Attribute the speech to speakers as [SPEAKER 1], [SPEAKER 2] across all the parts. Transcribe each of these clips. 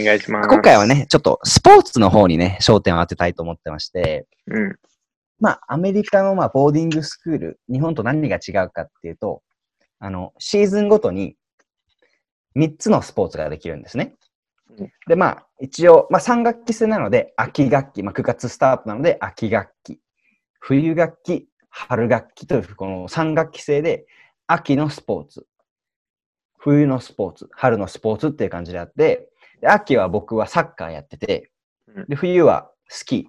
[SPEAKER 1] お願いします。
[SPEAKER 2] 今回はね、ちょっとスポーツの方にね、焦点を当てたいと思ってまして、
[SPEAKER 1] うん。
[SPEAKER 2] まあ、アメリカのまあボーディングスクール、日本と何が違うかっていうと、あの、シーズンごとに3つのスポーツができるんですね
[SPEAKER 1] うん。
[SPEAKER 2] で、まあ、一応、まあ3学期制なので、秋学期、まあ9月スタートなので、秋学期、冬学期、春学期という、この3学期制で、秋のスポーツ、冬のスポーツ、春のスポーツっていう感じであって、で秋は僕はサッカーやってて
[SPEAKER 1] うん、
[SPEAKER 2] で冬はスキー、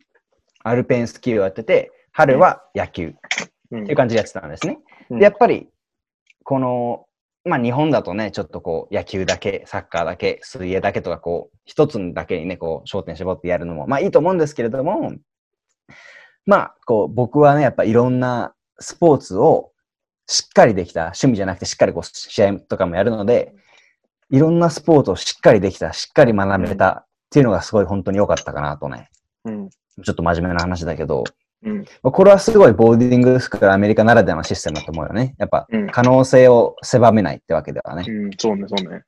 [SPEAKER 2] アルペンスキーをやってて、春は野球
[SPEAKER 1] うん。
[SPEAKER 2] っていう感じでやってたんですね。
[SPEAKER 1] うん。
[SPEAKER 2] で、やっぱり、この、まあ日本だとね、ちょっとこう野球だけ、サッカーだけ、水泳だけとか、こう、一つだけにね、こう、焦点絞ってやるのも、まあいいと思うんですけれども、まあ、こう、僕はね、やっぱいろんなスポーツをしっかりできた、趣味じゃなくてしっかりこう、試合とかもやるので、いろんなスポーツをしっかりできた、しっかり学べたっていうのがすごい本当に良かったかなとね。
[SPEAKER 1] うん。
[SPEAKER 2] ちょっと真面目な話だけど、
[SPEAKER 1] うん。
[SPEAKER 2] まあこれはすごいボーディングスクールアメリカならではのシステムだと思うよね。やっぱ
[SPEAKER 1] うん。
[SPEAKER 2] 可能性を狭めないってわけではね。
[SPEAKER 1] うん。そうね、そうね。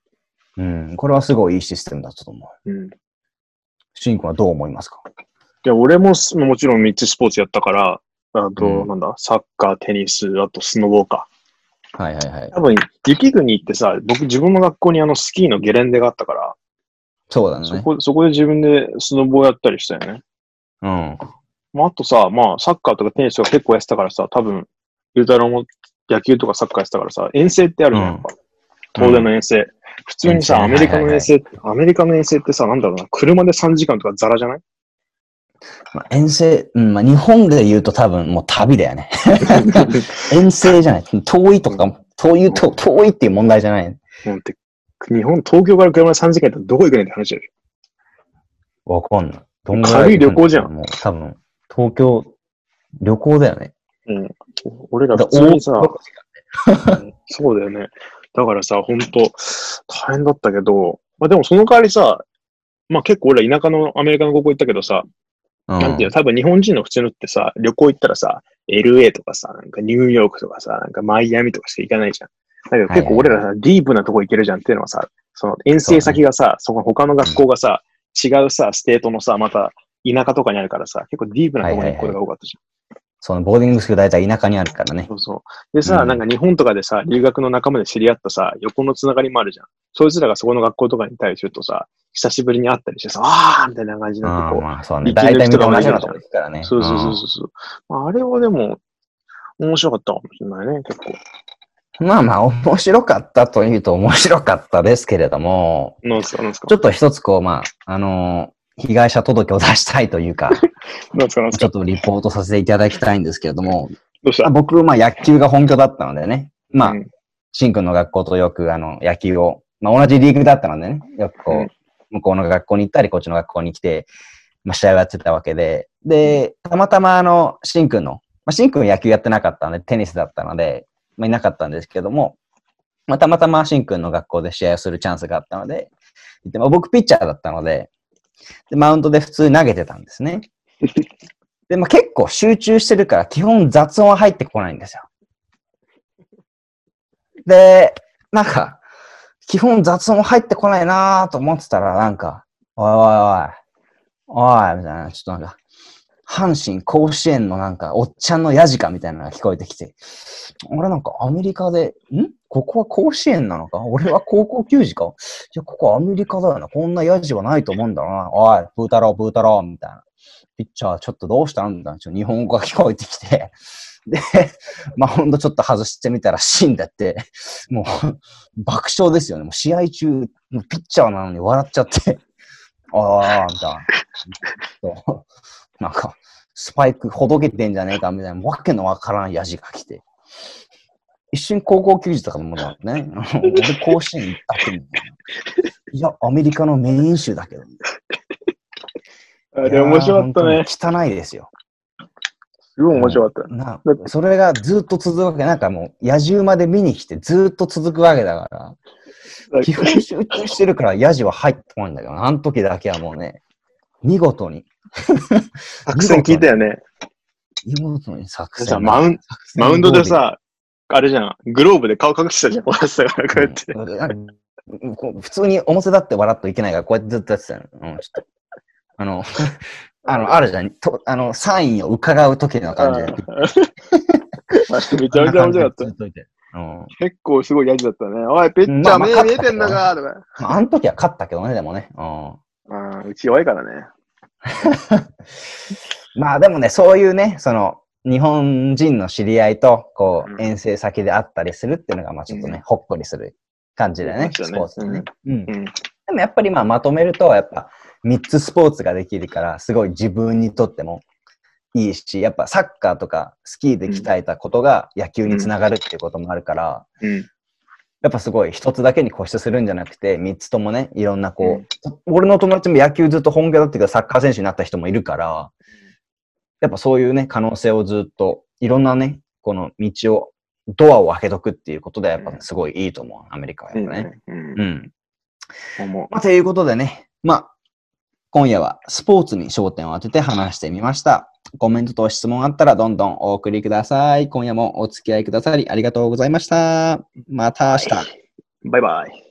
[SPEAKER 2] うん。これはすごいいいシステムだったと思う。
[SPEAKER 1] うん。い
[SPEAKER 2] シン君はどう思いますか？
[SPEAKER 1] や、俺もすもちろん3つスポーツやったから、あと、
[SPEAKER 2] うん
[SPEAKER 1] なんだ、サッカー、テニス、あとスノボーか。
[SPEAKER 2] はいはいはい。
[SPEAKER 1] 多分、雪国行ってさ、僕自分の学校にあのスキーのゲレンデがあったから、
[SPEAKER 2] そうだね。
[SPEAKER 1] そこ、そこで自分でスノボをやったりしたよね。
[SPEAKER 2] うん。
[SPEAKER 1] まあ、あとさ、まあ、サッカーとかテニスとか結構やってたからさ、多分、ゆうたろうも野球とかサッカーやってたからさ、遠征ってあるじゃん、
[SPEAKER 2] うん
[SPEAKER 1] やっぱ。東電の遠征。普通にさ、アメリカの遠征、アメリカの遠征ってさ、なんだろうな、車で3時間とかザラじゃない？
[SPEAKER 2] まあ、遠征、うん、まあ日本で言うと多分もう旅だよね。遠征じゃない。遠いとか、遠いと、遠いっていう問題じゃない。
[SPEAKER 1] もうって日本、東京から車で3時間やったらどこ行くねんって話だよ。
[SPEAKER 2] わかんない。どんぐら
[SPEAKER 1] 軽い旅行じゃん
[SPEAKER 2] もう多分、東京、旅行だよね。
[SPEAKER 1] うん。俺ら
[SPEAKER 2] だ
[SPEAKER 1] 普通にさ、うんそうだよね。だからさ、ほんと、大変だったけど、まあでもその代わりさ、まあ結構俺ら田舎のアメリカの高校行ったけどさ、
[SPEAKER 2] うん
[SPEAKER 1] なんていうの、多分日本人の普通のってさ、旅行行ったらさ、LA とかさ、なんかニューヨークとかさ、なんかマイアミとかしか行かないじゃん。だけど結構俺らさ、ディープなとこ行けるじゃんっていうのはさ、その遠征先がさ、その他の学校がさ、違うさ、 state のさ、また田舎とかにあるからさ、結構ディープなとこに行くことが多かったじゃん。
[SPEAKER 2] その boarding school 大体田舎にあるからね。
[SPEAKER 1] そうそう。でさ、
[SPEAKER 2] うん
[SPEAKER 1] なんか日本とかでさ、留学の仲間で知り合ったさ、横のつながりもあるじゃん。そいつらがそこの学校とかにいたりするとさ、久しぶりに会ったりしてさ、あーみたいな感じになってこう。
[SPEAKER 2] まあそうね。大体みんな同じようなとこ行くからね。
[SPEAKER 1] そうそうそうそう。まあ、あれはでも、面白かったかもしれないね、結構。
[SPEAKER 2] うんまあまあ、面白かったというと面白かったですけれども。ちょっと一つこう、まあ、あのー被害者届を出したいというか。ちょっとリポートさせていただきたいんですけれども、
[SPEAKER 1] ど
[SPEAKER 2] 僕、まあ野球が本拠だったのでね、まあ
[SPEAKER 1] う、ん。
[SPEAKER 2] シン君の学校とよくあの野球を、まあ同じリーグだったのでね、よくこう、
[SPEAKER 1] うん。
[SPEAKER 2] 向こうの学校に行ったり、こっちの学校に来て、まあ試合をやってたわけで、で、たまたまあの、シン君の、まあシン君野球やってなかったので、テニスだったので、まあいなかったんですけども、まあたまたまシン君の学校で試合をするチャンスがあったので、行ってまあ、僕ピッチャーだったので、で、マウンドで普通に投げてたんですね。で、まあ結構集中してるから、基本雑音は入ってこないんですよ。で、なんか、基本雑音入ってこないなと思ってたら、なんか、おいおいおい、おい、みたいな、ちょっとなんか、阪神甲子園のなんか、おっちゃんのヤジかみたいなのが聞こえてきて、俺なんかアメリカで、ん？ここは甲子園なのか？俺は高校球児か？いや、ここアメリカだよな。こんなヤジはないと思うんだろうな。おい、プータロー、プータロー、みたいな。ピッチャー、ちょっとどうしたん？だちょ日本語が聞こえてきて。で、まあ、ほんとちょっと外してみたら死んだって、もう爆笑ですよね。もう試合中、ピッチャーなのに笑っちゃって、ああ、みたいな。なんか、スパイクほどけてんじゃねえかみたいな、わけのわからんヤジが来て。一瞬高校球児とかもだね。俺甲子園行ったってみたいな。いや、アメリカのメイン州だけど。
[SPEAKER 1] あれ面白かったね。
[SPEAKER 2] 汚いですよ。
[SPEAKER 1] すごい面白かった。
[SPEAKER 2] なそれがずっと続くわけ。なんかもう、野獣まで見に来てずっと続くわけだから。基本集中してるからヤジは入ってこないんだけど、あの時だけはもうね、見事に、
[SPEAKER 1] 作戦聞いたよね。
[SPEAKER 2] 見事に作
[SPEAKER 1] さ
[SPEAKER 2] 戦。
[SPEAKER 1] マウン
[SPEAKER 2] 作戦
[SPEAKER 1] マウンドでさ、あれじゃん、グローブで顔隠してたじゃん、俺さからこうやって。
[SPEAKER 2] うんこう普通に表立って笑っといけないから、こうやってずっとやってたの。うん、ちょっと。あの、あの、あるじゃん。とあの、サインを伺う時の感じ
[SPEAKER 1] めちゃめちゃ面白かった。結構すごいやつだったね。おい、ペッチャー目見えてんだかとか。
[SPEAKER 2] まあ、あの時は勝ったけどね、でもね。うん。
[SPEAKER 1] うち弱いからね。
[SPEAKER 2] まあでもね、そういうね、その、日本人の知り合いと、こう、
[SPEAKER 1] うん
[SPEAKER 2] 遠征先で会ったりするっていうのが、まあちょっとね、
[SPEAKER 1] うん
[SPEAKER 2] ほっこりする感じだよね、スポーツでね。うん。
[SPEAKER 1] うん。
[SPEAKER 2] でもやっぱりまあまとめると、やっぱ3つスポーツができるから、すごい自分にとってもいいし、やっぱサッカーとかスキーで鍛えたことが野球につながるっていうこともあるから、
[SPEAKER 1] うん。
[SPEAKER 2] やっぱすごい一つだけに固執するんじゃなくて、3つともね、いろんなこう、俺の友達も野球ずっと本気だっていうかサッカー選手になった人もいるから、やっぱそういうね、可能性をずっと、いろんなね、この道を、ドアを開けとくっていうことで、やっぱすごいいいと思う、アメリカはやっぱね。
[SPEAKER 1] うん。
[SPEAKER 2] うん。
[SPEAKER 1] 思
[SPEAKER 2] まあ、ということでね、まあ、今夜はスポーツに焦点を当てて話してみました。コメントと質問あったらどんどんお送りください。今夜もお付き合いくださりありがとうございました。また明日。
[SPEAKER 1] バイバイ。